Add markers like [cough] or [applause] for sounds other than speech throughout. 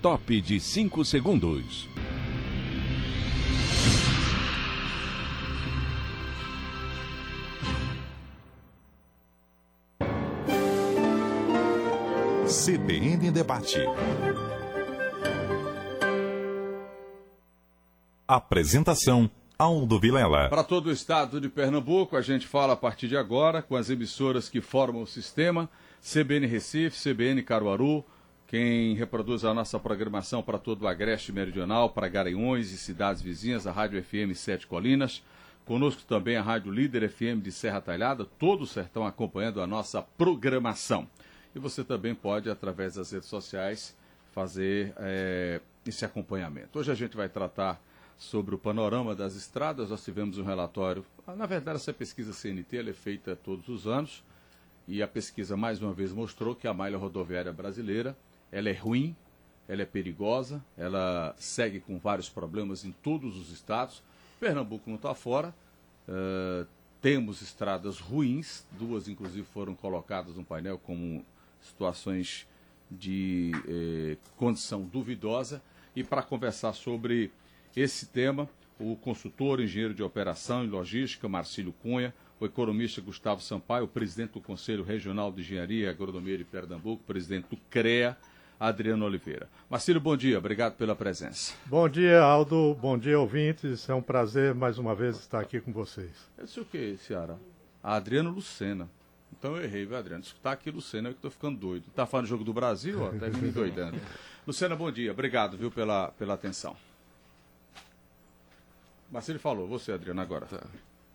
top de 5 segundos. CBN Debate. Apresentação Aldo Vilela. Para todo o estado de Pernambuco, a gente fala a partir de agora com as emissoras que formam o sistema, CBN Recife, CBN Caruaru, quem reproduz a nossa programação para todo o Agreste Meridional, para Garanhões e cidades vizinhas, a Rádio FM Sete Colinas. Conosco também a Rádio Líder FM de Serra Talhada, todo o sertão acompanhando a nossa programação. E você também pode, através das redes sociais, fazer é, esse acompanhamento. Hoje a gente vai tratar sobre o panorama das estradas. Nós tivemos um relatório. Ah, na verdade, essa pesquisa CNT é feita todos os anos. E a pesquisa, mais uma vez, mostrou que a malha rodoviária brasileira ela é ruim, ela é perigosa, ela segue com vários problemas em todos os estados. Pernambuco não está fora. Uh, temos estradas ruins, duas inclusive foram colocadas no painel como situações de eh, condição duvidosa. E para conversar sobre esse tema, o consultor, engenheiro de operação e logística, Marcílio Cunha, o economista Gustavo Sampaio, o presidente do Conselho Regional de Engenharia e Agronomia de Pernambuco, presidente do CREA, Adriano Oliveira. Marcílio, bom dia, obrigado pela presença. Bom dia, Aldo, bom dia, ouvintes. É um prazer mais uma vez estar aqui com vocês. Eu sei o que, Ciara? Adriano Lucena. Então eu errei, viu, Adriano? Escutar aqui, Lucena, é que estou ficando doido. Tá falando do jogo do Brasil, ó, tá me doidando. [laughs] Lucena, bom dia. Obrigado, viu, pela, pela atenção. Marcelo falou, você, Adriano, agora. Tá.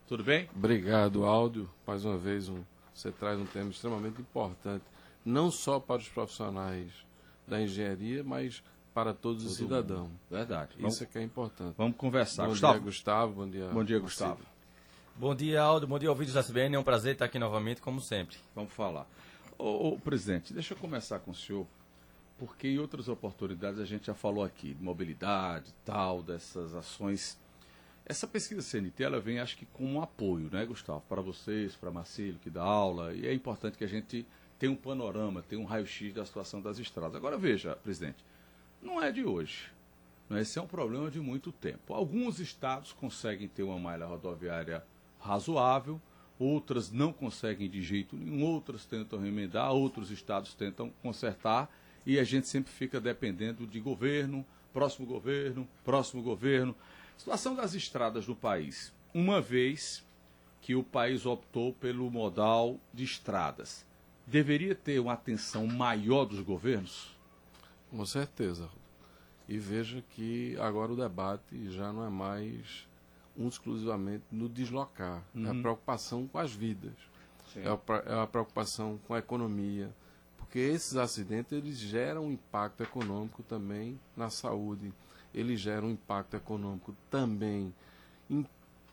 Tudo bem? Obrigado, Aldo. Mais uma vez, um, você traz um tema extremamente importante, não só para os profissionais da engenharia, mas para todos Todo os cidadãos. Verdade. Isso vamos, é que é importante. Vamos conversar. Bom Gustavo. dia, Gustavo. Bom dia, Bom dia, Gustavo. Bom dia, Aldo. Bom dia, ouvintes da CBN. É um prazer estar aqui novamente, como sempre. Vamos falar. Ô, ô, presidente, deixa eu começar com o senhor, porque em outras oportunidades a gente já falou aqui de mobilidade tal, dessas ações. Essa pesquisa CNT, ela vem, acho que, com um apoio, né, Gustavo? Para vocês, para Marcelo, que dá aula, e é importante que a gente tenha um panorama, tenha um raio-x da situação das estradas. Agora, veja, presidente, não é de hoje. Né? Esse é um problema de muito tempo. Alguns estados conseguem ter uma malha rodoviária razoável, outras não conseguem de jeito nenhum, outras tentam remendar, outros estados tentam consertar e a gente sempre fica dependendo de governo, próximo governo, próximo governo. Situação das estradas do país. Uma vez que o país optou pelo modal de estradas, deveria ter uma atenção maior dos governos? Com certeza. E veja que agora o debate já não é mais um exclusivamente no deslocar. Uhum. É a uhum. preocupação com as vidas. É a, é a, preocupação com a economia. Porque esses acidentes eles geram um impacto econômico também na saúde. Eles geram um impacto econômico também em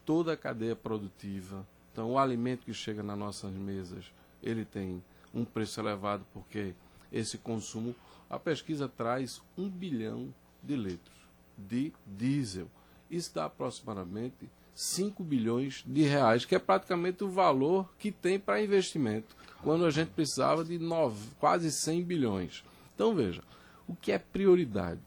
toda a cadeia produtiva. Então, o alimento que chega nas nossas mesas, ele tem um preço elevado porque esse consumo, a pesquisa traz um bilhão de litros de diesel isso dá aproximadamente 5 bilhões de reais, que é praticamente o valor que tem para investimento, quando a gente precisava de nove, quase 100 bilhões. Então veja, o que é prioridade?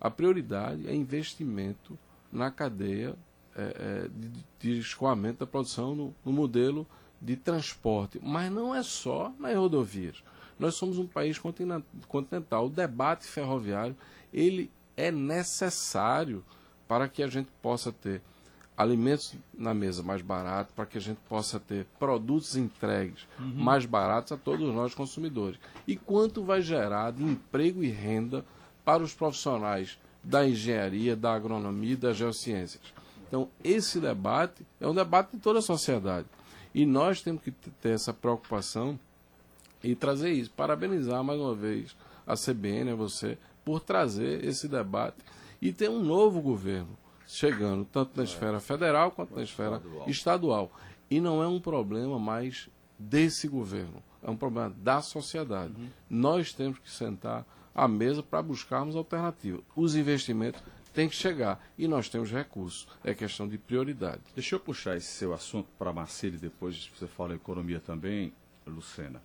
A prioridade é investimento na cadeia é, é, de, de, escoamento da produção no, no modelo de transporte, mas não é só nas rodovias. Nós somos um país continental. O debate ferroviário ele é necessário para que a gente possa ter alimentos na mesa mais barato, para que a gente possa ter produtos entregues uhum. mais baratos a todos nós consumidores. E quanto vai gerar de emprego e renda para os profissionais da engenharia, da agronomia e das geociências. Então, esse debate é um debate de toda a sociedade. E nós temos que ter essa preocupação e trazer isso. Parabenizar mais uma vez a CBN, a você, por trazer esse debate e tem um novo governo chegando, tanto na esfera federal quanto na esfera estadual. E não é um problema mais desse governo, é um problema da sociedade. Uhum. Nós temos que sentar à mesa para buscarmos alternativas. Os investimentos têm que chegar e nós temos recursos. É questão de prioridade. Deixa eu puxar esse seu assunto para Marcílio, depois você fala economia também, Lucena.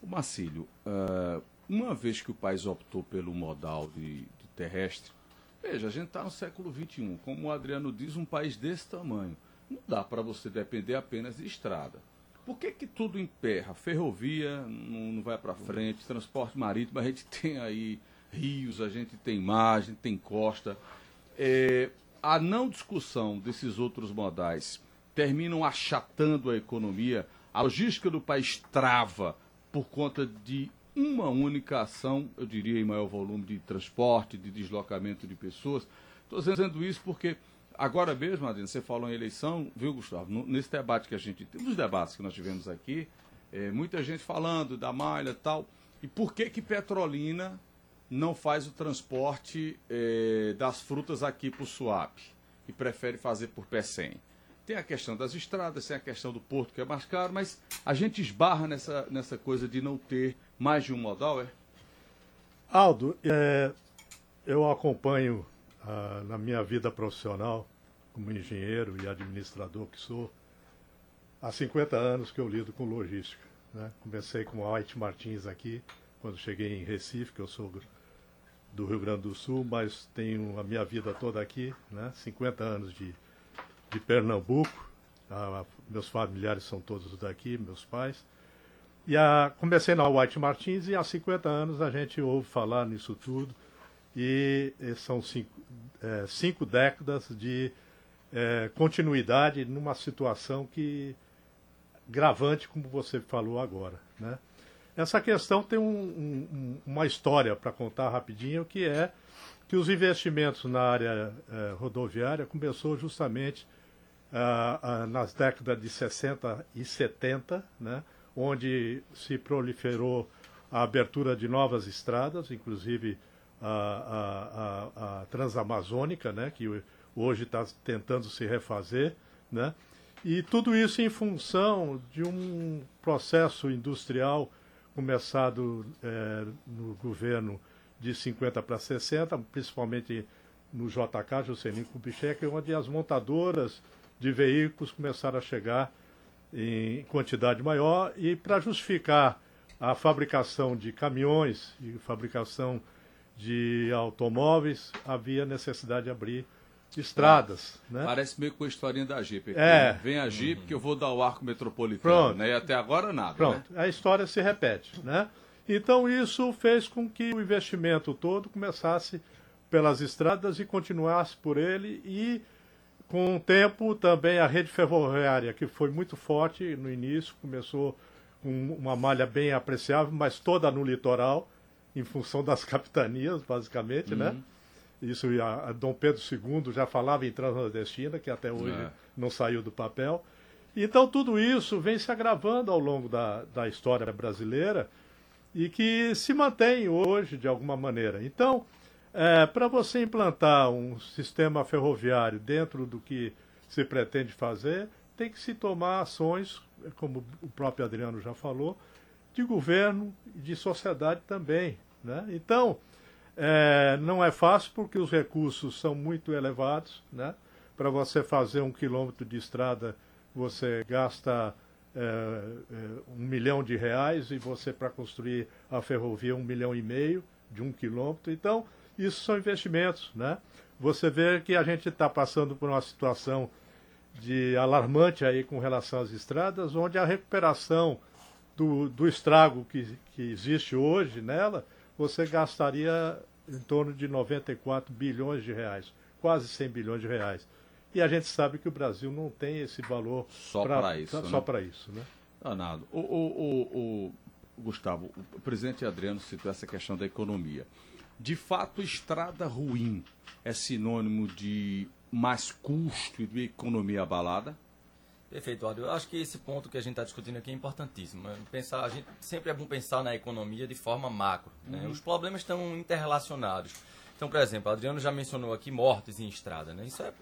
O Marcílio, uh, uma vez que o país optou pelo modal de, de terrestre, veja, a gente está no século XXI, como o Adriano diz, um país desse tamanho. Não dá para você depender apenas de estrada. Por que, que tudo emperra? Ferrovia não, não vai para frente, transporte marítimo, a gente [laughs] tem aí rios, a gente tem mar, a gente tem costa. É, a não discussão desses outros modais terminam achatando a economia, a logística do país trava por conta de uma única ação, eu diria em maior volume de transporte, de deslocamento de pessoas. Estou dizendo isso porque agora mesmo, Adriano, você falou em eleição, viu, Gustavo? Nesse debate que a gente teve, nos debates que nós tivemos aqui, é, muita gente falando da malha e tal. E por que que Petrolina não faz o transporte é, das frutas aqui para o Suape e prefere fazer por 100? Tem a questão das estradas, tem a questão do porto que é mais caro, mas a gente esbarra nessa, nessa coisa de não ter mais de um modal, é? Aldo, é, eu acompanho ah, na minha vida profissional, como engenheiro e administrador que sou, há 50 anos que eu lido com logística. Né? Comecei com o White Martins aqui, quando cheguei em Recife, que eu sou do Rio Grande do Sul, mas tenho a minha vida toda aqui, né? 50 anos de de Pernambuco. Ah, meus familiares são todos daqui, meus pais. E a, comecei na White Martins e há 50 anos a gente ouve falar nisso tudo. E, e são cinco, é, cinco décadas de é, continuidade numa situação que gravante, como você falou agora. Né? Essa questão tem um, um, uma história para contar rapidinho, que é que os investimentos na área é, rodoviária começou justamente uh, uh, nas décadas de 60 e 70, né, onde se proliferou a abertura de novas estradas, inclusive a, a, a, Transamazônica, né, que hoje está tentando se refazer, né, e tudo isso em função de um processo industrial começado é, no governo de 50 para 60, principalmente no JK, Juscelino Kubitschek, onde as montadoras de veículos começaram a chegar em quantidade maior. E para justificar a fabricação de caminhões e fabricação de automóveis havia necessidade de abrir estradas. Ah, né? Parece meio com a historinha da Jeep. É. Vem a Jeep uhum. que eu vou dar o arco metropolitano. Pronto. Né? E até agora nada. Pronto, né? a história se repete. Né? Então isso fez com que o investimento todo começasse pelas estradas e continuasse por ele e com o tempo, também a rede ferroviária, que foi muito forte no início, começou com uma malha bem apreciável, mas toda no litoral, em função das [laughs] capitanias, basicamente, né? uhum. né? Isso, a, a, Dom Pedro II já falava em transnordestina, que até hoje é. não saiu do papel. Então, tudo isso vem se agravando ao longo da, da história brasileira e que se mantém hoje, de alguma maneira. Então, é, Para você implantar um sistema ferroviário dentro do que se pretende fazer, tem que se tomar ações, como o próprio Adriano já falou, de governo e de sociedade também. Né? Então, é, não é fácil porque os recursos são muito elevados. Né? Para você fazer um quilômetro de estrada, você gasta é, é, um milhão de reais e você, para construir a ferrovia, um milhão e meio de um quilômetro. Então, isso são investimentos, né? Você vê que a gente está passando por uma situação de alarmante aí com relação às estradas, onde a recuperação do, do estrago que, que existe hoje nela, você gastaria em torno de 94 bilhões de reais, quase 100 bilhões de reais. E a gente sabe que o Brasil não tem esse valor só para isso. Só né? para isso, né? Danado. O, o, o, o, Gustavo, o presidente Adriano citou essa questão da economia. De fato, estrada ruim é sinônimo de mais custo e de economia abalada? Perfeito, Aldo. Eu acho que esse ponto que a gente está discutindo aqui é importantíssimo. É pensar, a gente, sempre é bom pensar na economia de forma macro. Né? Uhum. Os problemas estão interrelacionados. Então, por exemplo, o Adriano já mencionou aqui mortes em estrada. Né? Isso é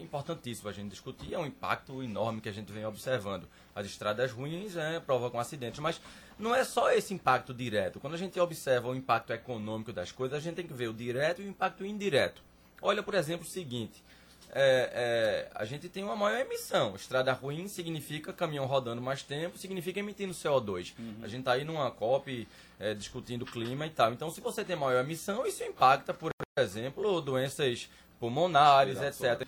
importantíssimo a gente discutir. É um impacto enorme que a gente vem observando. As estradas ruins é, provocam acidentes, mas não é só esse impacto direto. Quando a gente observa o impacto econômico das coisas, a gente tem que ver o direto e o impacto indireto. Olha, por exemplo, o seguinte: é, é, a gente tem uma maior emissão. Estrada ruim significa caminhão rodando mais tempo, significa emitindo CO2. Uhum. A gente está aí numa COP é, discutindo clima e tal. Então, se você tem maior emissão, isso impacta, por exemplo, doenças pulmonares, etc.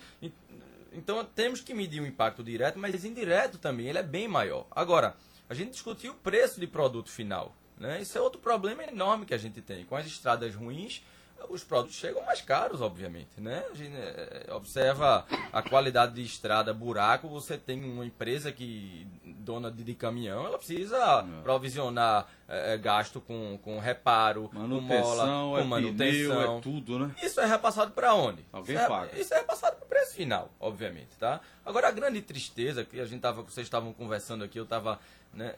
Então, temos que medir o impacto direto, mas indireto também, ele é bem maior. Agora, a gente discutiu o preço de produto final. Né? Isso é outro problema enorme que a gente tem. Com as estradas ruins, os produtos chegam mais caros, obviamente, né? A gente é, observa a qualidade de estrada, buraco, você tem uma empresa que, dona de, de caminhão, ela precisa é. provisionar é, gasto com, com reparo, manutenção, com mola, com é manutenção. Pneu, é tudo, né? Isso é repassado para onde? Alguém isso paga. isso é repassado para o preço final, obviamente, tá? Agora, a grande tristeza que a gente tava, vocês estavam conversando aqui, eu estava né,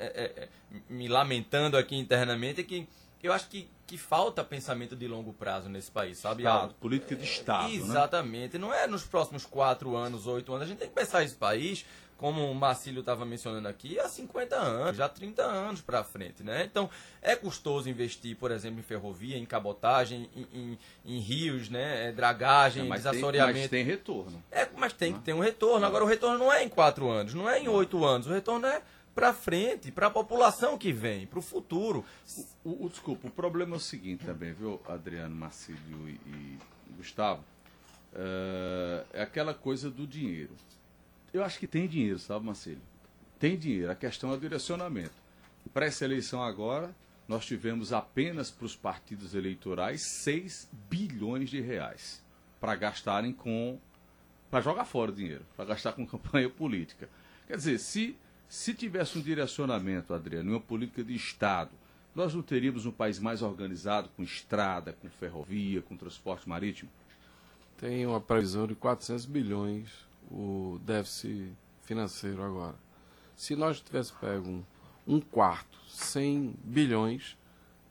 me lamentando aqui internamente, é que eu acho que, que falta pensamento de longo prazo nesse país, sabe? Estado, política de Estado. Né? Exatamente. Né? Não é nos próximos quatro anos, oito anos. A gente tem que pensar esse país, como o Marcílio estava mencionando aqui, há 50 anos, já 30 anos para frente, né? Então, é custoso investir, por exemplo, em ferrovia, em cabotagem, em, em, em rios, né? É, dragagem, é, mas desassoreamento. Tem, mas tem retorno. É, mas tem que ter um retorno. Agora, o retorno não é em quatro anos, não é em oito anos. O retorno é para frente, para a população que vem, para o futuro. O, desculpa, o problema é o seguinte também, viu, Adriano, Marcílio e, e Gustavo? É, é, aquela coisa do dinheiro. Eu acho que tem dinheiro, sabe, Marcílio? Tem dinheiro. A questão é o direcionamento. Para essa eleição agora, nós tivemos apenas para os partidos eleitorais 6 bilhões de reais para gastarem com. para jogar fora o dinheiro, para gastar com [laughs] campanha política. Quer dizer, se se tivesse um direcionamento, Adriano, uma política de Estado, nós não teríamos um país mais organizado com estrada, com ferrovia, com transporte marítimo? Tem uma previsão de 400 bilhões o déficit financeiro agora. Se nós tivéssemos pego um, quarto, 100 bilhões,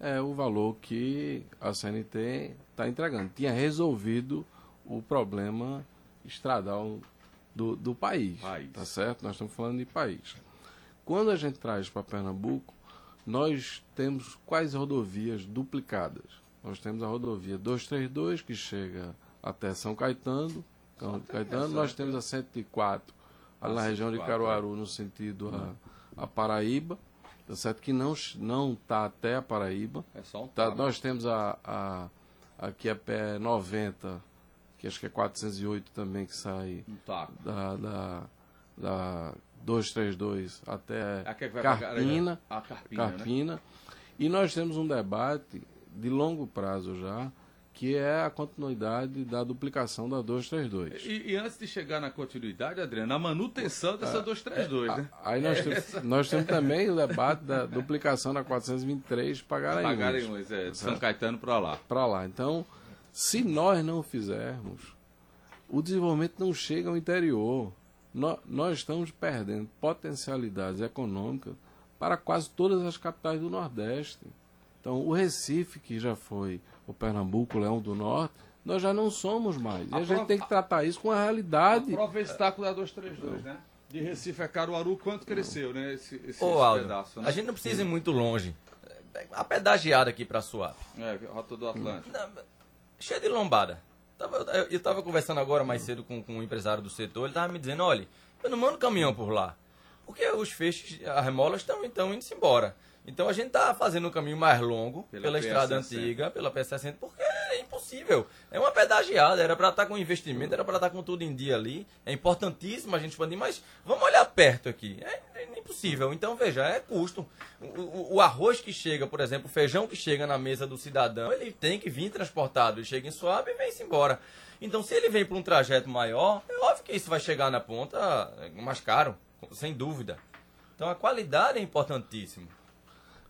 é o valor que a CNT está entregando. Tinha resolvido o problema estradal do, do país, país. Tá certo? Nós estamos falando de país. Quando a gente traz para Pernambuco, nós temos quais rodovias duplicadas? Nós temos a rodovia 232, que chega até São Caetano. São Caetano. Nós né? temos a 104, ali na região de Caruaru, no sentido a, a Paraíba. Tá certo que não não está até a Paraíba. É só um tá, Nós temos a, a aqui a pé 90, que acho que é 408 também que sai da, da, da 232 até é Carpina, a Carpina, Carpina. Né? E nós temos um debate de longo prazo já, que é a continuidade da duplicação da 232. E, e antes de chegar na continuidade, Adriano, a manutenção dessa é, 232, é, né? Aí nós, [laughs] é temos, nós temos também o debate da duplicação da 423 para Garanhuns. Garanhuns, é, de São Caetano para lá. Para lá. Então, se nós não fizermos, o desenvolvimento não chega ao interior nós, nós estamos perdendo potencialidades econômicas para quase todas as capitais do Nordeste. Então, o Recife, que já foi o Pernambuco, o Leão do Norte, nós já não somos mais. E a, a gente tem que tratar isso com a realidade. Prova obstáculo da 232, né? De Recife a Caruaru, quanto cresceu, né? Esse, esse, Ô, Aldo, pedaço, né? A gente não precisa ir muito longe. A pedagiada aqui para Suape. É, Rota do Atlântico. Cheia de lombada. Eu estava conversando agora mais cedo com, com um empresário do setor, ele estava me dizendo, olha, eu não mando caminhão por lá. Porque os feixes, as remolas estão então indo embora. Então a gente está fazendo um caminho mais longo pela, pela estrada antiga, pela PS60, porque é impossível. É uma pedagiada, era para estar tá com investimento, era para estar tá com tudo em dia ali. É importantíssimo a gente expandir, mas vamos olhar perto aqui. É, é impossível. Então, veja, é custo. O, o, o, arroz que chega, por exemplo, o feijão que chega na mesa do cidadão, ele tem que vir transportado. Ele chega em suave e vem-se embora. Então, se ele vem para um trajeto maior, é óbvio que isso vai chegar na ponta mais caro, sem dúvida. Então, a qualidade é importantíssima.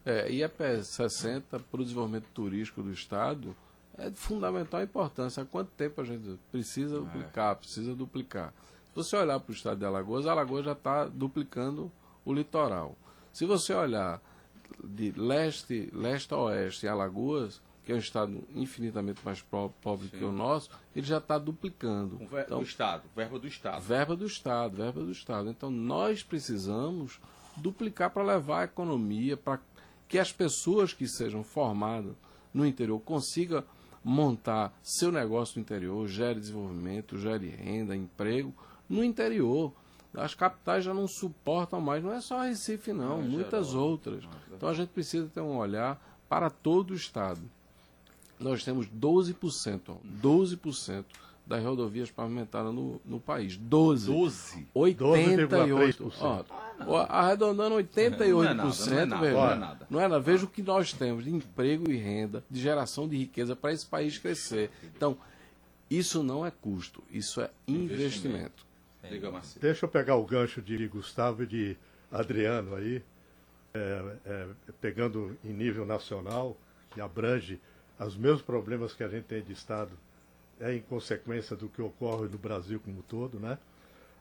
É, e a PS60 para o desenvolvimento turístico do Estado é de fundamental importância. Há quanto tempo a gente precisa é. duplicar, precisa duplicar? Se você olhar para o estado de Alagoas, Alagoas já está duplicando o litoral. Se você olhar de leste, leste a oeste Alagoas, que é um estado infinitamente mais pobre Sim. que o nosso, ele já está duplicando. O ver, então, do Estado, verba do Estado. Verba do Estado, verba do Estado. Então nós precisamos duplicar para levar a economia, para que as pessoas que sejam formadas no interior consigam montar seu negócio no interior, gere desenvolvimento, gere renda, emprego no interior. As capitais já não suportam mais, não é só Recife, não, não muitas geral. outras. Então a gente precisa ter um olhar para todo o Estado. Nós temos 12%, ó, 12% das rodovias pavimentadas no, no país. 12. 12? 88. Ó, arredondando 88%, não é nada, não é nada, veja, não é nada. Não é nada. Veja o que nós temos de emprego e renda, de geração de riqueza para esse país crescer. Então, isso não é custo, isso é investimento. investimento. Deixa eu pegar o gancho de Gustavo e de Adriano aí, é, é, pegando em nível nacional, que abrange os mesmos problemas que a gente tem de Estado é em consequência do que ocorre no Brasil como um todo, né?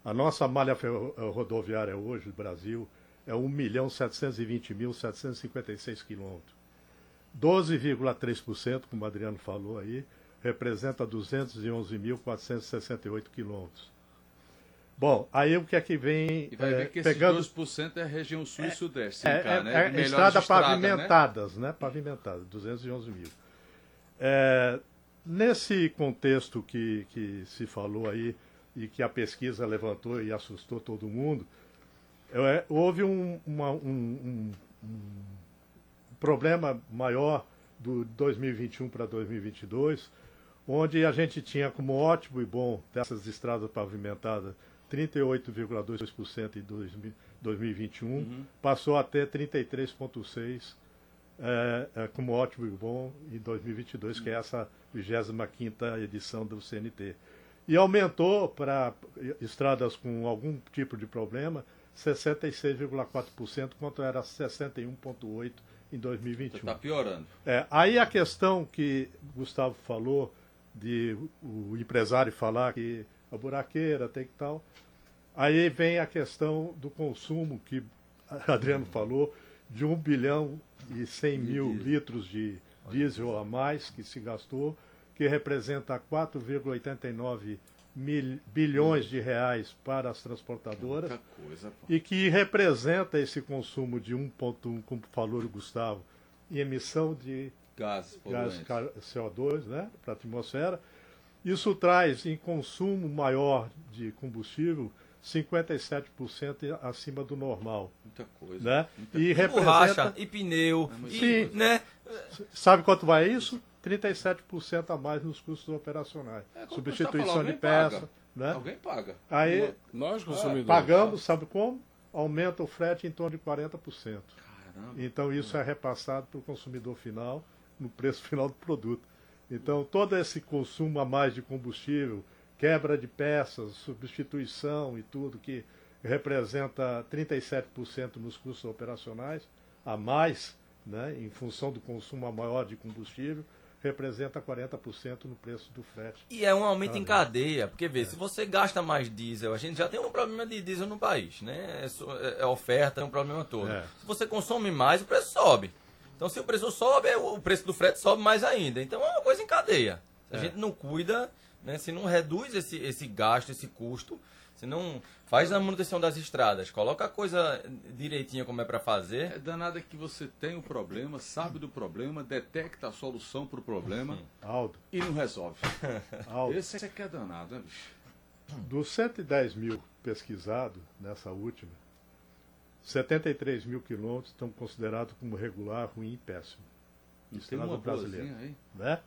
A nossa malha eh, rodoviária hoje no Brasil é 1 milhão 720 mil 756 quilômetros. 12,3%, como o Adriano falou aí, representa 211.468 quilômetros. Bom, aí o que é que vem. E vai é, ver que pegando... esses 2% é a região sul é, e sudeste, é, cá, é, né? É, estrada estrada, pavimentadas, né? né? Pavimentadas, 211 mil. É, Nesse contexto que, que se falou aí e que a pesquisa levantou e assustou todo mundo, é, houve um, uma, um, um, um, problema maior do 2021 para 2022, onde a gente tinha como ótimo e bom dessas estradas pavimentadas 38,2% em 2021, uhum. passou a ter 33,6% é, é, como ótimo e bom em 2022, que é essa 25 edição do CNT. E aumentou para estradas com algum tipo de problema 66,4%, quanto era 61,8% em 2021. Está piorando. É, aí a questão que Gustavo falou, de o empresário falar que a buraqueira tem que tal. Aí vem a questão do consumo que Adriano falou, de 1 bilhão e 100 mil litros de diesel a mais que se gastou, que representa 4,89 bilhões de reais para as transportadoras coisa, e que representa esse consumo de 1,1, como falou o Gustavo, em emissão de gases, gás CO2 né, para a atmosfera. Isso traz em consumo maior de combustível 57% acima do normal. Muita coisa. Né? Muita e, coisa. representa... borracha, e pneu, é Sim. né? Sabe quanto vai isso? 37% a mais nos custos operacionais. É, Substituição falar, de peça. Paga. Né? Alguém paga. Aí, Nós, consumidores. Pagamos, sabe como? Aumenta o frete em torno de 40%. Caramba. Então isso é repassado para o consumidor final no preço final do produto. Então todo esse consumo a mais de combustível, quebra de peças, substituição e tudo que representa 37% nos custos operacionais, a mais, né, em função do consumo maior de combustível, representa 40% no preço do frete. E é um aumento em cadeia, porque vê, é. se você gasta mais diesel, a gente já tem um problema de diesel no país, né? É, é oferta, é um problema todo. É. Se você consome mais, o preço sobe. Então, se o preço sobe, é o preço do frete sobe mais ainda. Então, é uma coisa em cadeia. Se a é. gente não cuida, né? Se não reduz esse, esse gasto, esse custo, se não faz a manutenção das estradas, coloca a coisa direitinho como é para fazer. É danada que você tem o problema, sabe do problema, detecta a solução para o problema [laughs] Aldo. e não resolve. [laughs] Aldo. Esse é que é danado, né, bicho? Dos 110 mil pesquisados nessa última, 73 mil quilômetros estão considerados como regular, ruim e péssimo. Estrada brasileira. Aí. Né?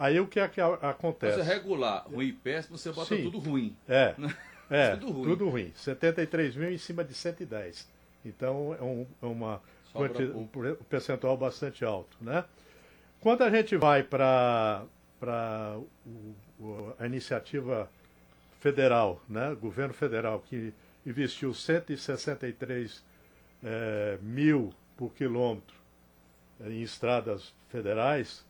Aí o que é que acontece? Você regular ruim e péssimo, você bota Sim. tudo ruim. É. [laughs] é tudo ruim. Tudo ruim. 73 mil em cima de 110. Então é, um, é uma quanti, um percentual bastante alto. Né? Quando a gente vai para a iniciativa federal, né? governo federal, que investiu 163 é, mil por quilômetro em estradas federais,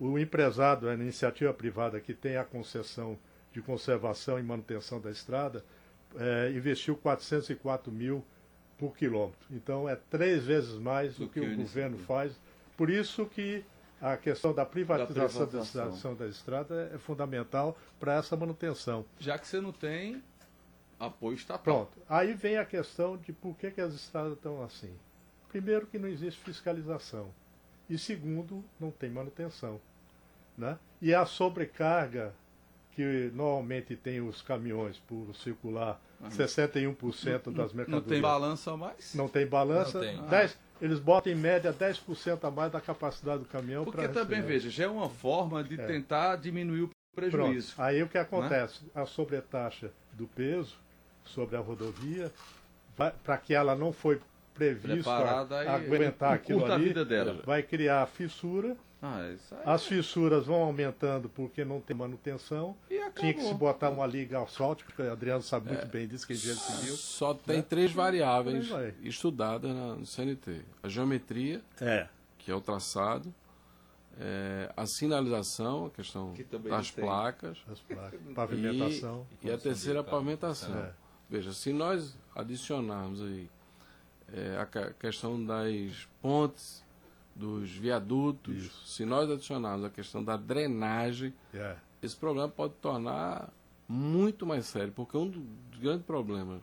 o empresário, a iniciativa privada que tem a concessão de conservação e manutenção da estrada, é, investiu 404 mil por quilômetro. Então é três vezes mais do, do que, que, o governo faz. Por isso que a questão da privatização da, privatização. da estrada é fundamental para essa manutenção. Já que você não tem apoio estatal. Pronto. Aí vem a questão de por que, que as estradas estão assim. Primeiro que não existe fiscalização. E segundo, não tem manutenção. Né? E a sobrecarga que normalmente tem os caminhões por circular, 61% das mercadorias. Não tem balança mais? Não tem balança. Não tem. 10, eles botam em média 10% a mais da capacidade do caminhão Porque também, veja, já é uma forma de tentar diminuir o prejuízo. Pronto. Aí o que acontece? A sobretaxa do peso sobre a rodovia, para que ela não foi prevista Preparada e aguentar aquilo ali, vai criar fissura. Ah, isso aí. As fissuras vão aumentando porque não tem manutenção. E. Tinha que se botar uma liga asfáltica, que o Adriano sabe muito bem disso, que a gente seguiu. Só tem três variáveis estudadas na- no CNT: a geometria, É. que é o traçado, é, a sinalização, a questão das placas, As placas, pavimentação. e, e a terceira a pavimentação. É. Veja, se nós adicionarmos aí é, a questão das pontes, dos viadutos, Isso. se nós adicionarmos a questão da drenagem, É. esse problema pode tornar muito mais sério, porque um do- dos grandes problemas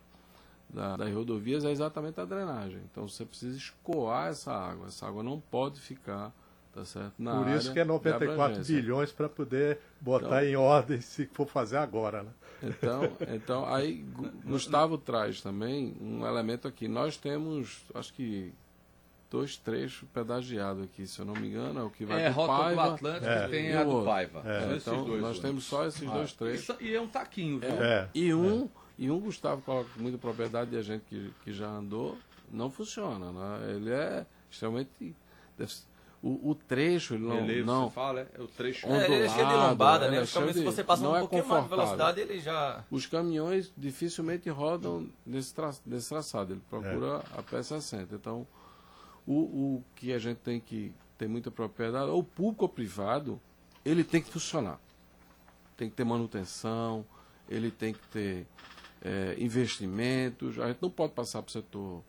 da- das rodovias é exatamente a drenagem. Então você precisa escoar essa água. Essa água não pode ficar, tá certo? Na Por isso que é de 94 abrangência. bilhões para poder botar Então- em ordem se for fazer agora, né? Então, então aí Gu- Gustavo traz também um elemento aqui. Nós temos, acho que dois trechos pedagiados aqui, se eu não me engano, é o que vai É, do Rota do Paiva. Atlântico É. tem E a do. Paiva. É. Então, dois nós temos só esses dois Ah, trechos. isso- E é um taquinho, viu? É. E um, e um Gustavo coloca com muita propriedade e a gente que, que já andou, não funciona. Né? Ele é extremamente. o, o trecho, ele não. Relevo, não você fala, é o trecho. Ondulado, É, ele é cheio de lombada, é né? Os caminhões, se de- você passa um é pouquinho mais de velocidade, ele já. Os caminhões dificilmente rodam nesse, tra nesse traçado, ele procura a pé 60. Então, o, o que a gente tem que ter muita propriedade, ou público ou privado, ele tem que funcionar. Tem que ter manutenção, ele tem que ter é, investimentos. A gente não pode passar para o setor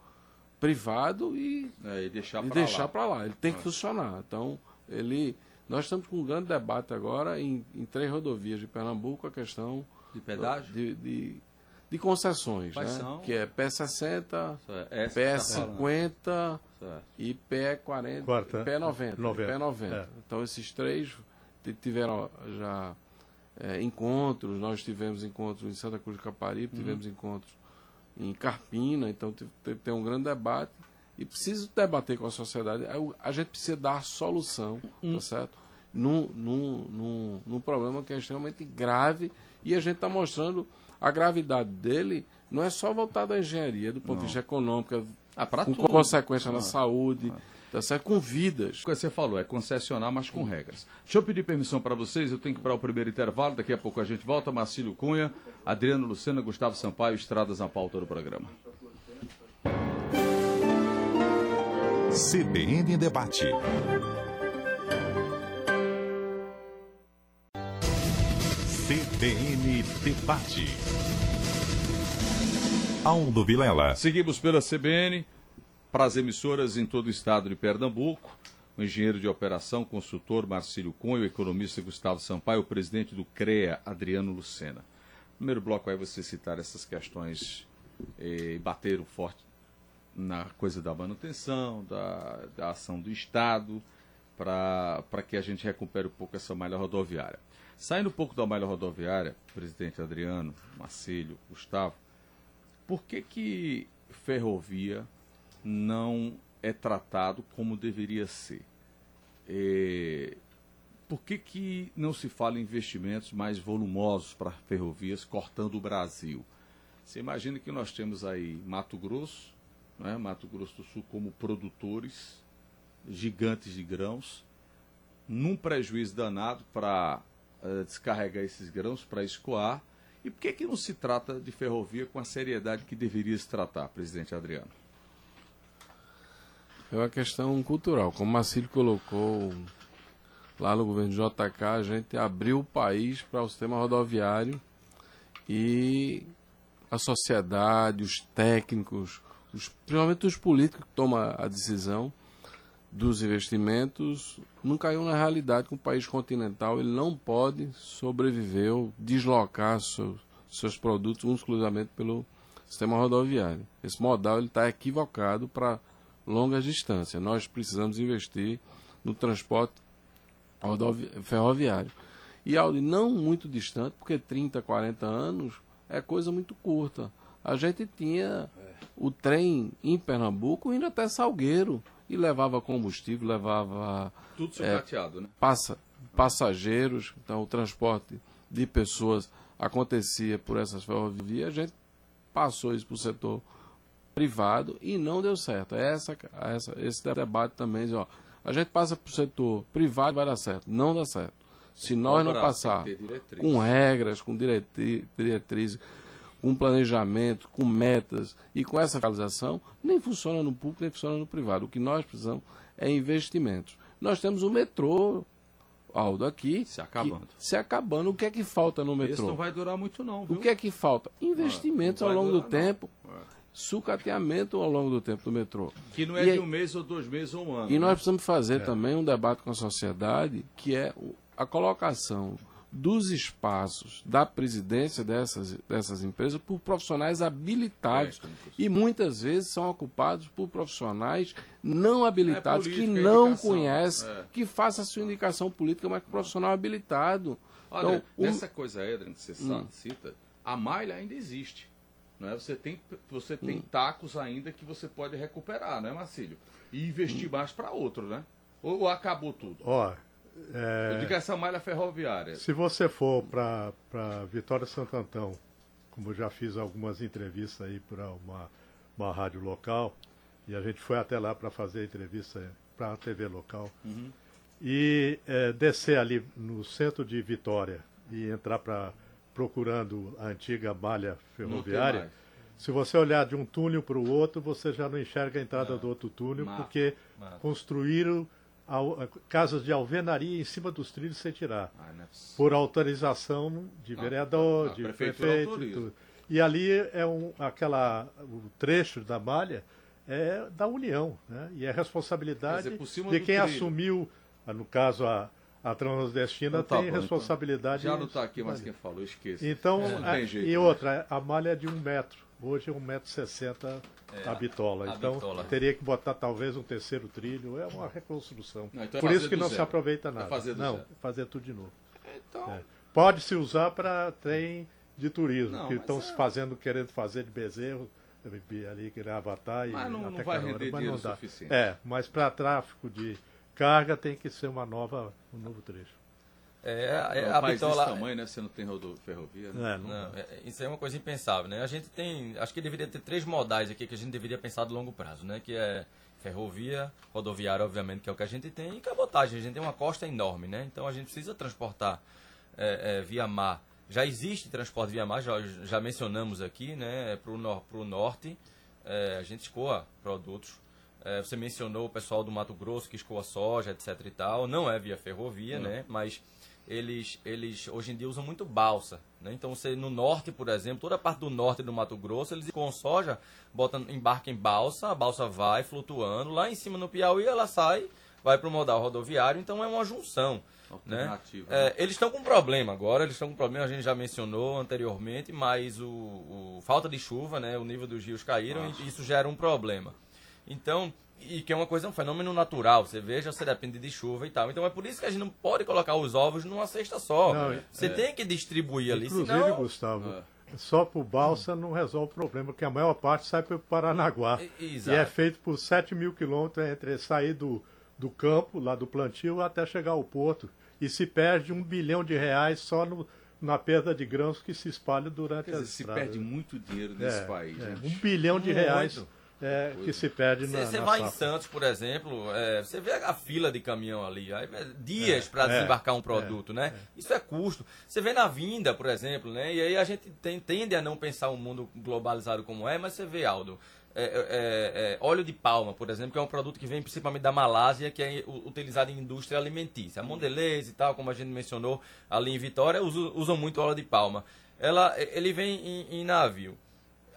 privado e, é, e deixar para lá. Ele tem que é. funcionar. Então, ele, nós estamos com um grande debate agora em, em três rodovias de Pernambuco a questão de pedágio, de, de, de concessões, né? que é P60, é, tá PS50 é. E pé 40, Quarta, pé 90, 90. Pé 90. É. Então esses três tiveram já é, encontros, nós tivemos encontros em Santa Cruz de Caparibe, uhum. tivemos uhum. encontros em Carpina, então tem um grande debate e preciso debater com a sociedade. A, gente precisa dar solução, tá uhum. tá certo? Num, num, num, num problema que é extremamente grave e a gente está mostrando a gravidade dele não é só voltado à engenharia, do ponto não. de vista econômico, ah, com tudo. consequência na saúde, tá certo? com vidas. O que você falou, é concessionar, mas com regras. Deixa eu pedir permissão para vocês, eu tenho que ir para o primeiro intervalo, daqui a pouco a gente volta. Marcílio Cunha, Adriano Lucena, Gustavo Sampaio, Estradas na pauta do programa. CBN Debate. CBN Debate. Aldo Vilela. Seguimos pela CBN, para as emissoras em todo o estado de Pernambuco. O engenheiro de operação, consultor Marcílio Cunha, o economista Gustavo Sampaio, o presidente do CREA, Adriano Lucena. Primeiro bloco aí você citar essas questões eh, e bateram forte na coisa da manutenção, da, da ação do Estado, para que a gente recupere um pouco essa malha rodoviária. Saindo um pouco da malha rodoviária, presidente Adriano, Marcílio, Gustavo, por que, que ferrovia não é tratado como deveria ser? É, por que, que não se fala em investimentos mais volumosos para ferrovias cortando o Brasil? Você imagina que nós temos aí Mato Grosso, né, Mato Grosso do Sul como produtores gigantes de grãos, num prejuízo danado para eh, descarregar esses grãos, para escoar. E por que, que não se trata de ferrovia com a seriedade que deveria se tratar, presidente Adriano? É uma questão cultural. Como o Marcílio colocou lá no governo JK, a gente abriu o país para o sistema rodoviário e a sociedade, os técnicos, os, principalmente os políticos que tomam a decisão dos investimentos, não caiu na realidade que um país continental ele não pode sobreviver ou deslocar seus, seus produtos exclusivamente pelo sistema rodoviário. Esse modal está equivocado para longas distâncias. Nós precisamos investir no transporte ferroviário. E Audi não muito distante, porque 30, 40 anos é coisa muito curta. A gente tinha o trem em Pernambuco indo até Salgueiro e levava combustível, levava tudo sucateado, é, né? Passa, passageiros, então o transporte de pessoas acontecia por essas ferrovias, a gente passou isso para o setor privado e não deu certo. Essa, essa, esse debate também, ó, a gente passa para o setor privado vai dar certo. Não dá certo. Se nós não passar com regras, com diretrizes, com planejamento, com metas e com essa realização, nem funciona no público, nem funciona no privado. O que nós precisamos é investimentos. Nós temos o metrô, Aldo, aqui. Se acabando. se acabando. O que é que falta no metrô? Isso não vai durar muito, não. Viu? O que é que falta? Investimentos ao longo do não. tempo. É. Sucateamento ao longo do tempo do metrô. Que não é e de um mês ou dois meses ou um ano. E né? nós precisamos fazer é. também um debate com a sociedade, que é a colocação dos espaços da presidência dessas, dessas empresas por profissionais habilitados. É, e muitas vezes são ocupados por profissionais não habilitados, é política, que não conhecem, é. que faça a sua indicação política, mas que profissional habilitado. Olha, então, nessa um... coisa, Edren, que você hum. cita, a malha ainda existe. Não é? Você tem, você tem hum. tacos ainda que você pode recuperar, não é, Marcílio? E investir hum. mais para outro, né? Ou, ou acabou tudo? Ó, é... Eu digo essa malha ferroviária. Se você for para Vitória Santo Antão, como eu já fiz algumas entrevistas aí para uma, uma rádio local, e a gente foi até lá para fazer entrevista para a TV local, uhum. e é, descer ali no centro de Vitória e entrar para procurando a antiga malha ferroviária, se você olhar de um túnel para o outro, você já não enxerga a entrada não. do outro túnel, porque construíram casas de alvenaria em cima dos trilhos sem tirar. Ah, é por autorização de ah, vereador, de prefeito. E, tudo. e ali é um, aquela, o trecho da malha é da União, né? E é responsabilidade dizer, de quem trilho. assumiu, ah, no caso a, a Transnordestina então, tá tem bom, então. responsabilidade. Então. Já não está aqui mais quem falou, esqueça. Então, é. a, e né? outra, a malha é de um metro. Hoje é 1,60m é, a bitola. A então bitola. teria que botar talvez um terceiro trilho. É uma reconstrução. Não, então é Por isso que não zero. se aproveita é nada. É fazer não, zero. fazer tudo de novo. Então... É. Pode se usar para trem de turismo, não, que estão se fazendo, querendo fazer de bezerro, ali, querer avatar. Mas e não, não vai mas não dá. suficiente. É, mas para tráfego de carga tem que ser uma nova, um novo trecho. É, é, é a país bitola... desse tamanho, né? Você não tem ferrovia. Né? É, não, não, é, isso é uma coisa impensável, né? A gente tem, acho que deveria ter três modais aqui que a gente deveria pensar de longo prazo, né? Que é ferrovia, rodoviária, obviamente, que é o que a gente tem, e cabotagem. A gente tem uma costa enorme, né? Então a gente precisa transportar é, é, via mar. Já existe transporte via mar, já, já mencionamos aqui, né? Para o nor norte, é, a gente escoa produtos. você mencionou o pessoal do Mato Grosso que escoa soja, etc e tal. Não é via ferrovia, né? Mas eles, eles hoje em dia usam muito balsa. Né? Então, você no norte, por exemplo, toda a parte do norte do Mato Grosso, eles com soja, botam, embarcam em balsa, a balsa vai flutuando, lá em cima no Piauí ela sai, vai para o modal rodoviário, então é uma junção. Né? É, eles estão com problema agora, eles estão com problema, a gente já mencionou anteriormente, mas o, o falta de chuva, né? o nível dos rios caíram Nossa. e isso gera um problema. Então, e que é uma coisa, um fenômeno natural. Você veja, você depende de chuva e tal. Então é por isso que a gente não pode colocar os ovos numa cesta só. Não, você é. tem que distribuir ali. Inclusive, senão... Gustavo, é. só por balsa não resolve o problema, porque a maior parte sai para o Paranaguá. E, e, é feito por 7 mil quilômetros entre sair do, do campo, lá do plantio, até chegar ao porto. E se perde um bilhão de reais só no, na perda de grãos que se espalha durante Quer dizer, se perde muito dinheiro nesse é, país. É, um bilhão de reais é, que se perde na Você vai safra. em Santos, por exemplo, é, você vê a fila de caminhão ali, aí, é dias é, para é, desembarcar um produto, né? É. Isso é custo. Você vê na vinda, por exemplo, né? E aí a gente tem, tende a não pensar um mundo globalizado como é, mas você vê, Aldo, óleo de palma, por exemplo, que é um produto que vem principalmente da Malásia, que é utilizado em indústria alimentícia. A Mondelez e tal, como a gente mencionou ali em Vitória, usam, usam muito óleo de palma. Ela, ele vem em, em navio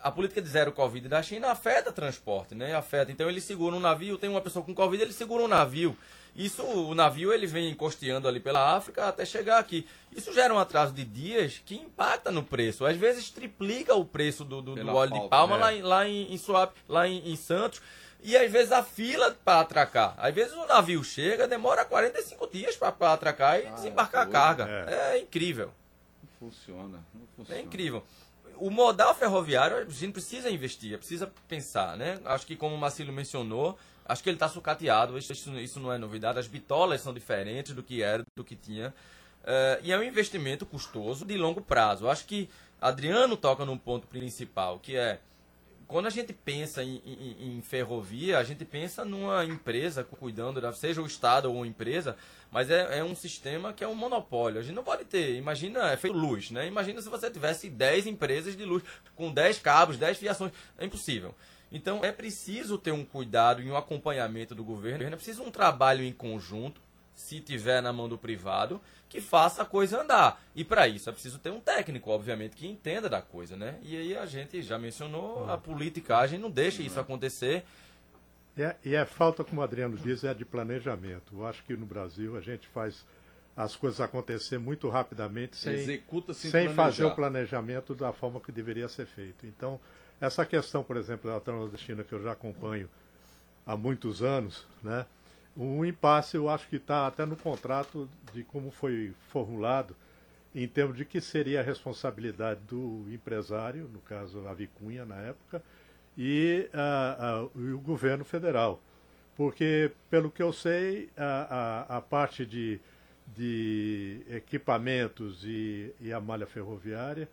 a política de zero Covid da China afeta transporte, né? Afeta. Então ele segura um navio, tem uma pessoa com Covid, ele segura um navio. Isso, o navio ele vem encosteando ali pela África até chegar aqui. Isso gera um atraso de dias que impacta no preço. Às vezes triplica o preço do, do, do óleo falta, de palma é. lá, em, lá em, em Suape, lá em, em Santos. E às vezes a fila para atracar. Às vezes o navio chega, demora 45 dias para atracar e Ah, desembarcar a doido. carga. É. É. incrível. Não funciona. Não funciona. É incrível. O modal ferroviário a gente precisa investir, precisa pensar, né? Acho que como o Marcelo mencionou, acho que ele está sucateado, isso, isso, não é novidade, as bitolas são diferentes do que era, do que tinha. Eh, e é um investimento custoso de longo prazo. Acho que Adriano toca num ponto principal, que é quando a gente pensa em, em- em ferrovia, a gente pensa numa empresa cuidando, da, seja o Estado ou empresa, mas é, é um sistema que é um monopólio. A gente não pode ter, imagina, é feito luz, né? Imagina se você tivesse 10 empresas de luz, com 10 cabos, 10 fiações. É impossível. Então é preciso ter um cuidado e um acompanhamento do governo, é preciso um trabalho em conjunto, se tiver na mão do privado, que faça a coisa andar. E para isso é preciso ter um técnico, obviamente, que entenda da coisa, né? E aí a gente já mencionou, a politicagem não deixa isso acontecer. E é, e é falta, como o Adriano diz, é de planejamento. Eu acho que no Brasil a gente faz as coisas acontecer muito rapidamente sem, Executa sem, sem fazer o planejamento da forma que deveria ser feito. Então, essa questão, por exemplo, da Transnordestina, que eu já acompanho há muitos anos, né? Um impasse, eu acho que está até no contrato de como foi formulado, em termos de que seria a responsabilidade do empresário, no caso a Vicunha na época, e, ah, ah, e o governo federal. Porque, pelo que eu sei, a, a, a parte de, de equipamentos e, e a malha ferroviária,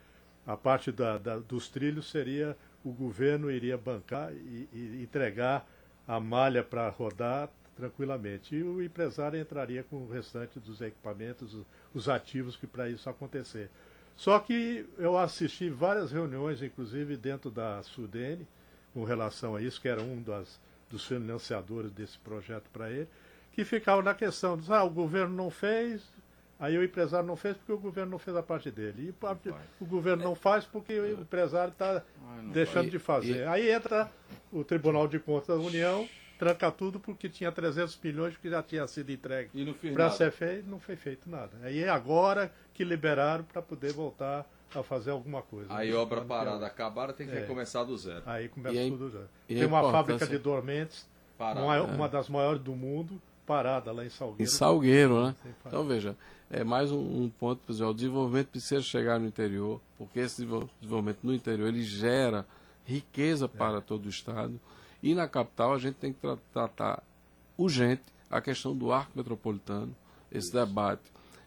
a parte da, da- dos trilhos seria o governo iria bancar e, e entregar a malha para rodar tranquilamente. E o empresário entraria com o restante dos equipamentos, os- os ativos que para isso acontecer. Só que eu assisti várias reuniões, inclusive dentro da Sudene, com relação a isso, que era um das, dos financiadores desse projeto para ele, que ficava na questão, diz, ah, o governo não fez, aí o empresário não fez porque o governo não fez a parte dele. E parte- o governo não faz porque o empresário está não deixando de fazer. E- Aí entra o Tribunal de Contas da União, tranca tudo porque tinha 300 milhões que já tinha sido entregue E para nada. ser feito, não foi feito nada. Aí é agora que liberaram para poder voltar a fazer alguma coisa. Aí obra parada outra. acabar, tem que É. recomeçar do zero. Aí começa E a im- tudo já. e a Tem uma fábrica de dormentes, Parada. uma, uma das maiores do mundo, parada lá em Salgueiro. Em Salgueiro, né? Então veja, é mais um, um ponto, pessoal. O desenvolvimento precisa chegar no interior, porque esse desenvol- desenvolvimento no interior ele gera riqueza para todo o estado. E na capital a gente tem que tra- tratar urgente a questão do arco metropolitano, esse debate.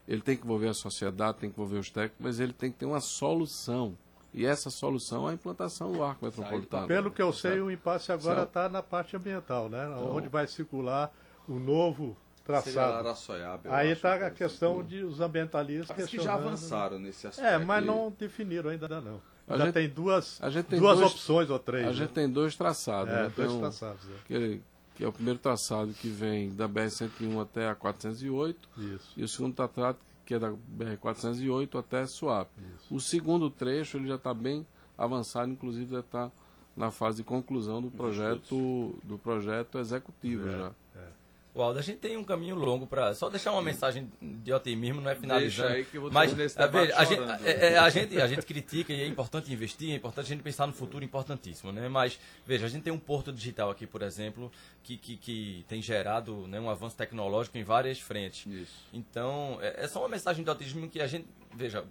Ele tem que envolver a sociedade, tem que envolver os técnicos, mas ele tem que ter uma solução. E essa solução é a implantação do arco metropolitano. Pelo que eu sei, o impasse agora está na parte ambiental, né? Então- Onde vai circular o novo Seria traçado. Araçoiaba, Aí acho, está que a é questão isso. de os ambientalistas Parece que já questionando. avançaram nesse aspecto. É, mas não definiram ainda não. A Já gente- tem duas, tem duas dois- opções ou três. A né? gente tem dois traçados. É, né? dois um- traçados. é. que, que é o primeiro traçado que vem da BR-101 até a 408 Isso. e o segundo traçado que é da BR-408 até Suape. O segundo trecho ele já está bem avançado, inclusive já está na fase de conclusão do projeto do projeto executivo É. já. O Aldo, a gente tem um caminho longo para. Só deixar uma mensagem de otimismo, não é Deixa finalizando. aí que eu vou mas terminar esse debate veja, a, gente, é, é, a, gente, a gente critica e é importante investir, é importante a gente pensar no futuro, importantíssimo, né? Mas, veja, a gente tem um porto digital aqui, por exemplo, que, que, que tem gerado né, um avanço tecnológico em várias frentes. Isso. Então, é, é só uma mensagem de otimismo que a gente, veja,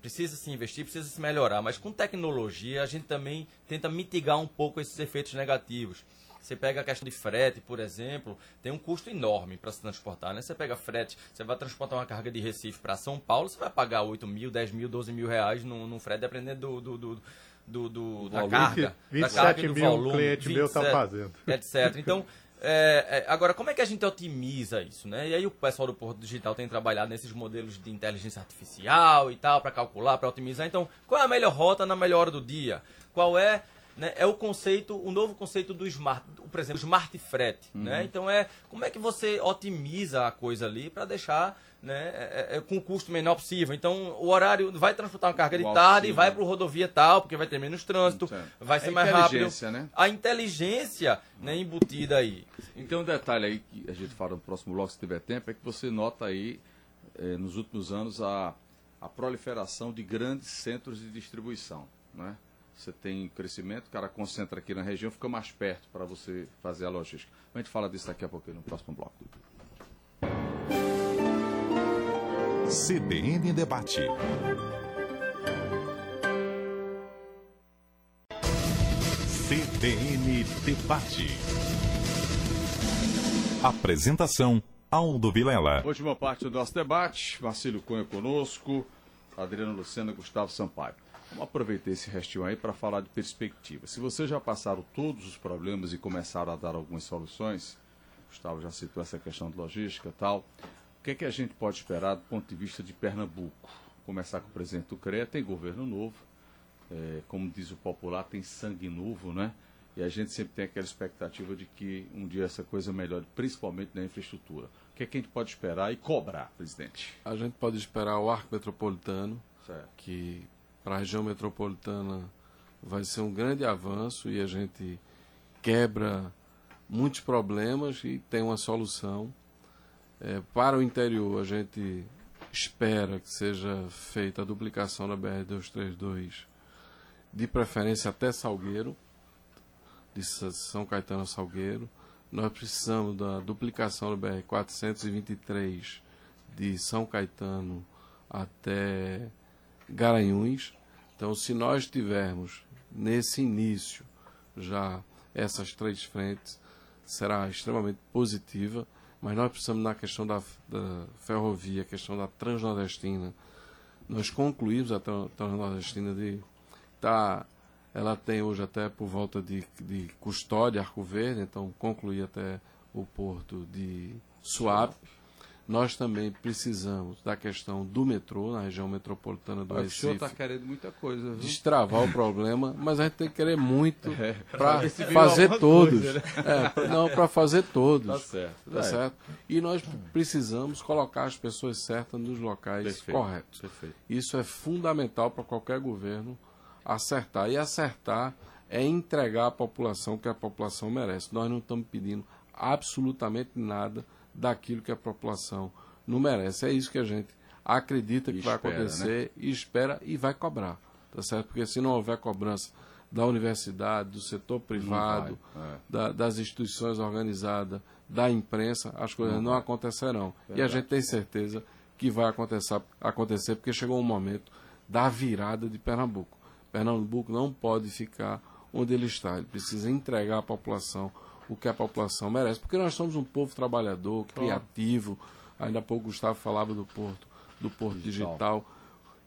precisa se investir, precisa se melhorar, mas com tecnologia a gente também tenta mitigar um pouco esses efeitos negativos. Você pega a questão de frete, por exemplo, tem um custo enorme para se transportar, né? Você pega frete, você vai transportar uma carga de Recife para São Paulo, você vai pagar 8 mil, 10 mil, 12 mil reais num, num frete, dependendo do, do, do, do, do- da carga. da 27 carga do mil um volume, cliente meu tá 27, fazendo. [laughs] Etc. Então, é, é, agora, como é que a gente otimiza isso, né? E aí o pessoal do Porto Digital tem trabalhado nesses modelos de inteligência artificial e tal, para calcular, para otimizar. Então, qual é a melhor rota na melhor hora do dia? Qual é né, é o conceito, o novo conceito do smart, por exemplo, smart frete, né? Então é como é que você otimiza a coisa ali para deixar, né, é- é- com o custo menor possível. Então o horário vai transportar uma carga de O tarde, auxílio. vai para rodovia tal, porque vai ter menos trânsito, Certo. vai ser mais rápido. inteligência, né? A inteligência, né, embutida aí. Então, um detalhe aí que a gente fala no próximo bloco, se tiver tempo, é que você nota aí, eh, nos últimos anos, a, a proliferação de grandes centros de distribuição. Né? Você tem crescimento, o cara concentra aqui na região, fica mais perto para você fazer a logística. A gente fala disso daqui a pouquinho no próximo bloco. CBN Debate. CBN Debate. Apresentação Aldo Vilela. Última parte do nosso debate, Marcílio Cunha conosco, Adriano Lucena e Gustavo Sampaio. Vamos aproveitar esse restinho aí para falar de perspectiva. Se vocês já passaram todos os problemas e começaram a dar algumas soluções, Gustavo já citou essa questão de logística e tal, o que, é que a gente pode esperar do ponto de vista de Pernambuco? Começar com o presidente do CREA, tem governo novo, é, como diz o popular, tem sangue novo, né? E a gente sempre tem aquela expectativa de que um dia essa coisa melhore, principalmente na infraestrutura. O que, é que a gente pode esperar e cobrar, presidente? A gente pode esperar o arco metropolitano, Certo. que para a região metropolitana vai ser um grande avanço e a gente quebra muitos problemas e tem uma solução. É, para o interior, a gente espera que seja feita a duplicação da BR-232, de preferência até Salgueiro, de São Caetano a Salgueiro. Nós precisamos da duplicação da BR-423 de São Caetano até Garanhuns. Então, se nós tivermos nesse início já essas três frentes, será extremamente positiva, mas nós precisamos na questão da, da ferrovia, questão da transnordestina. Nós concluímos a tran- transnordestina de tá, ela tem hoje até por volta de, de Custódia, Arco Verde, então concluir até o porto de Suape. Nós também precisamos da questão do metrô na região metropolitana do o senhor Recife está querendo muita coisa, viu? destravar o problema, mas a gente tem que querer muito [laughs] É, para fazer todos. coisa, né? É, não, para fazer todos. Tá certo. Tá É. certo? E nós precisamos colocar as pessoas certas nos locais Perfeito, corretos. perfeito. Isso é fundamental para qualquer governo acertar. E acertar é entregar à população o que a população merece. Nós não estamos pedindo absolutamente nada daquilo que a população não merece. É isso que a gente acredita que E vai espera, acontecer e espera e vai cobrar. Tá certo? Porque se não houver cobrança da universidade, do setor privado, vai, é. da- das instituições organizadas, da imprensa, as coisas não, acontecerão. E a gente tem certeza que vai acontecer, acontecer porque chegou um momento da virada de Pernambuco. Pernambuco não pode ficar onde ele está. Ele precisa entregar à população o que a população merece, porque nós somos um povo trabalhador, criativo. Ainda há pouco o Gustavo falava do porto, do porto Digital. digital.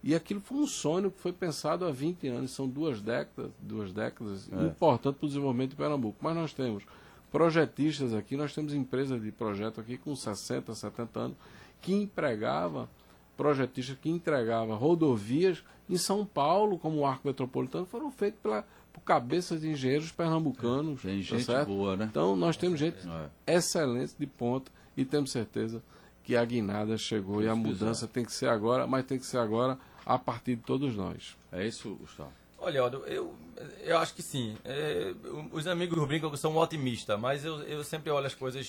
E aquilo foi um sonho que foi pensado há 20 anos, são duas décadas, duas décadas, importante para o desenvolvimento de Pernambuco. Mas nós temos projetistas aqui, nós temos empresas de projeto aqui com 60, 70 anos, que empregava projetistas que entregava rodovias em São Paulo, como o Arco Metropolitano, foram feitos pela, por cabeças de engenheiros pernambucanos. Tem tá gente certo? boa, né? Então nós temos gente É. excelente de ponta e temos certeza que a guinada chegou e a mudança tem que ser agora, mas tem que ser agora a partir de todos nós. É isso, Gustavo? Olha, Aldo, eu, eu acho que sim. É, os amigos brincam que eu sou um otimista, mas eu, eu sempre olho as coisas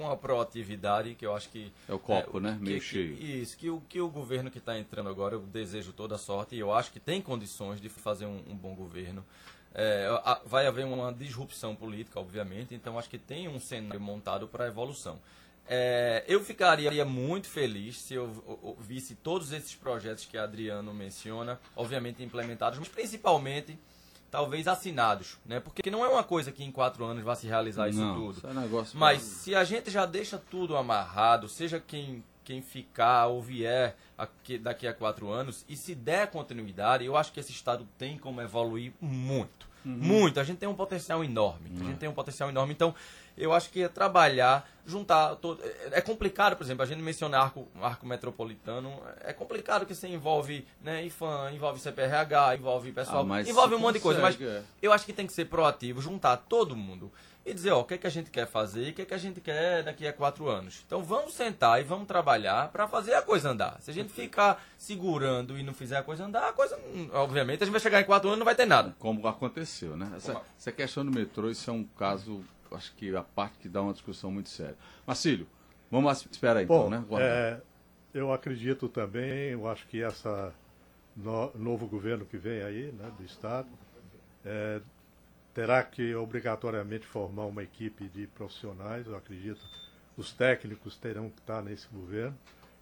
com a proatividade, que eu acho que... É o copo, o né? que- Meio que- cheio. Isso, que o, que o governo que está entrando agora, eu desejo toda a sorte, e eu acho que tem condições de fazer um, um bom governo. É, a- vai haver uma disrupção política, obviamente, então acho que tem um cenário montado para a evolução. É, eu ficaria muito feliz se eu o- visse todos esses projetos que Adriano menciona, obviamente implementados, mas principalmente talvez assinados, né? Porque não é uma coisa que em quatro anos vai se realizar isso Não, tudo. isso é negócio Mas se a gente já deixa tudo amarrado, seja quem, quem ficar ou vier aqui- daqui a quatro anos, e se der continuidade, eu acho que esse Estado tem como evoluir muito. Muito. A gente tem um potencial enorme. A gente tem um potencial enorme. Então, eu acho que é trabalhar, juntar. todo- é é complicado, por exemplo, a gente menciona arco, arco metropolitano. É complicado que você envolve né, IFAM, envolve CPRH, envolve pessoal. Ah, envolve um monte de coisa. Mas é. eu acho que tem que ser proativo, juntar todo mundo e dizer, ó, o que é que a gente quer fazer e o que é que a gente quer daqui a quatro anos. Então vamos sentar e vamos trabalhar para fazer a coisa andar. Se a gente ficar segurando e não fizer a coisa andar, a coisa, obviamente, a gente vai chegar em quatro anos e não vai ter nada. Como aconteceu, né? Essa, essa questão do metrô, isso é um caso, acho que a parte que dá uma discussão muito séria. Marcílio, vamos lá, espera aí Bom, então, né? É, eu acredito também, eu acho que essa no, novo governo que vem aí, né, do Estado, é, terá que obrigatoriamente formar uma equipe de profissionais, eu acredito, os técnicos terão que estar nesse governo.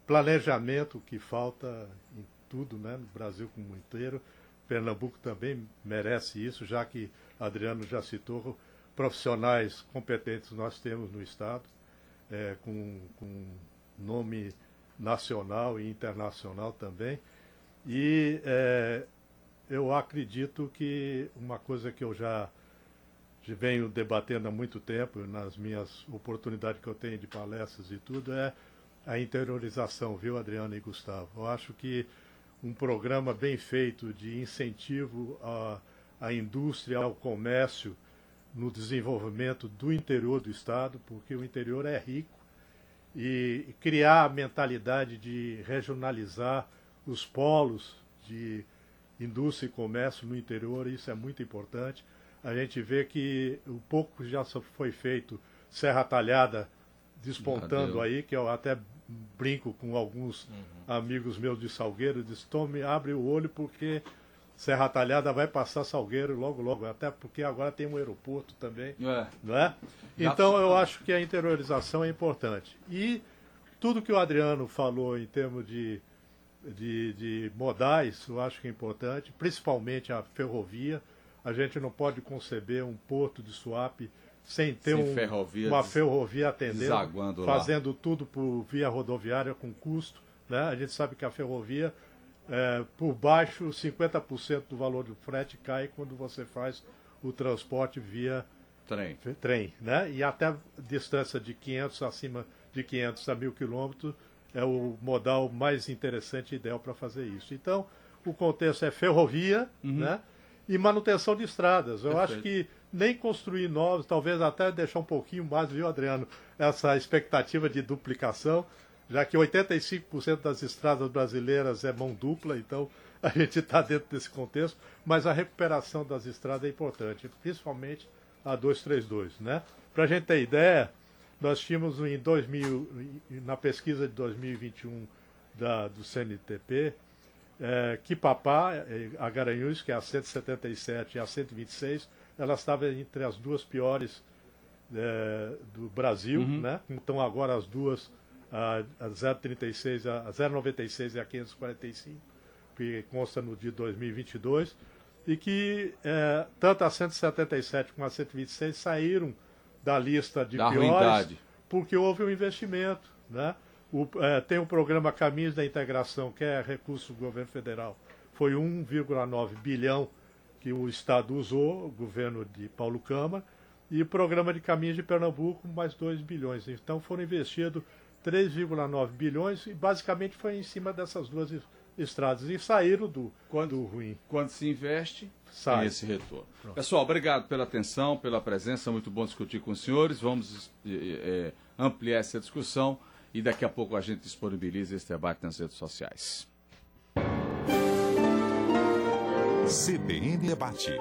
Planejamento que falta em tudo, né, no Brasil como inteiro. Pernambuco também merece isso, já que Adriano já citou, profissionais competentes nós temos no Estado, é, com, com nome nacional e internacional também. E é, eu acredito que uma coisa que eu já, venho debatendo há muito tempo, nas minhas oportunidades que eu tenho de palestras e tudo, é a interiorização, viu, Adriano e Gustavo? Eu acho que um programa bem feito de incentivo à, à indústria, ao comércio, no desenvolvimento do interior do Estado, porque o interior é rico, e criar a mentalidade de regionalizar os polos de indústria e comércio no interior, isso é muito importante. A gente vê que o pouco já foi feito, Serra Talhada despontando aí, que eu até brinco com alguns uhum. amigos meus de Salgueiro, diz, tome, abre o olho porque Serra Talhada vai passar Salgueiro logo, logo, até porque agora tem um aeroporto também, é. não é? Então eu acho que a interiorização é importante. E tudo que o Adriano falou em termos de de, de modais, eu acho que é importante, principalmente a ferrovia. A gente não pode conceber um porto de Suape sem ter sem um, ferrovia uma ferrovia atendendo, fazendo tudo por via rodoviária com custo. Né? A gente sabe que a ferrovia, é, por baixo, 50% do valor do frete cai quando você faz o transporte via trem. trem né? E até distância de 500 acima de 500 a 1000 quilômetros, é o modal mais interessante e ideal para fazer isso. Então, o contexto é ferrovia uhum. né, e manutenção de estradas. Eu Perfeito. acho que nem construir novos, talvez até deixar um pouquinho mais, viu, Adriano, essa expectativa de duplicação, já que 85% das estradas brasileiras é mão dupla, então a gente está dentro desse contexto, mas a recuperação das estradas é importante, principalmente a 232, né? Para a gente ter ideia, nós tínhamos em 2000, na pesquisa de 2021 da, do CNTP, é, que Papá, é, a Garanhuns, que é a 177 e a 126, elas estavam entre as duas piores é, do Brasil, uhum. né? Então agora as duas, a, a 036, a, a 096 e a 545, que consta no de 2022, e que é, tanto a 177 como a 126 saíram da lista de da piores, ruindade. porque houve um investimento. Né? O, é, tem o programa Caminhos da Integração, que é recurso do governo federal. Foi 1,9 bilhão que o Estado usou, o governo de Paulo Câmara, e o programa de Caminhos de Pernambuco, mais 2 bilhões. Então foram investidos 3,9 bilhões e basicamente foi em cima dessas duas estradas e saíram do, quando, do ruim. Quando se investe, sai esse retorno. Pronto. Pessoal, obrigado pela atenção, pela presença, muito bom discutir com os senhores. Vamos é, ampliar essa discussão e daqui a pouco a gente disponibiliza esse debate nas redes sociais. CBN Debate.